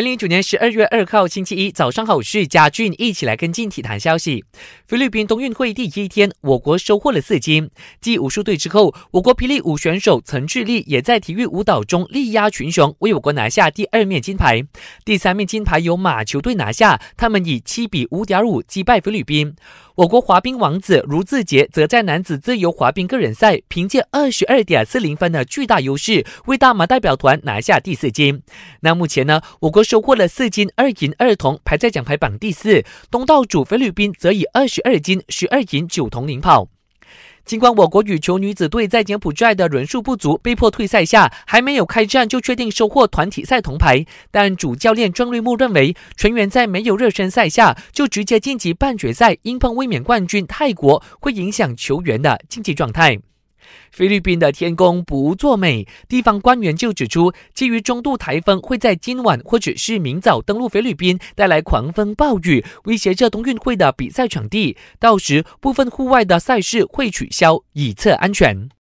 二零一九年十二月二号星期一早上好，我是嘉俊，一起来跟进体坛消息。菲律宾冬运会第一天，我国收获了四金。继武术队之后，我国霹雳舞选手陈志立也在体育舞蹈中力压群雄，为我国拿下第二面金牌。第三面金牌由马球队拿下，他们以七比五点五击败菲律宾。我国滑冰王子卢志杰则在男子自由滑冰个人赛，凭借二十二点四零分的巨大优势，为大马代表团拿下第四金。那目前呢，我国收获了四金二银二铜，排在奖牌榜第四。东道主菲律宾则以二十二金十二银九铜领跑。尽管我国羽球女子队在柬埔寨的人数不足，被迫退赛下，还没有开战就确定收获团体赛铜牌，但主教练郑瑞木认为，全员在没有热身赛下就直接晋级半决赛，因碰卫冕冠军泰国，会影响球员的竞技状态。菲律宾的天公不作美，地方官员就指出，基于中度台风会在今晚或者是明早登陆菲律宾，带来狂风暴雨，威胁着冬运会的比赛场地，到时部分户外的赛事会取消，以测安全。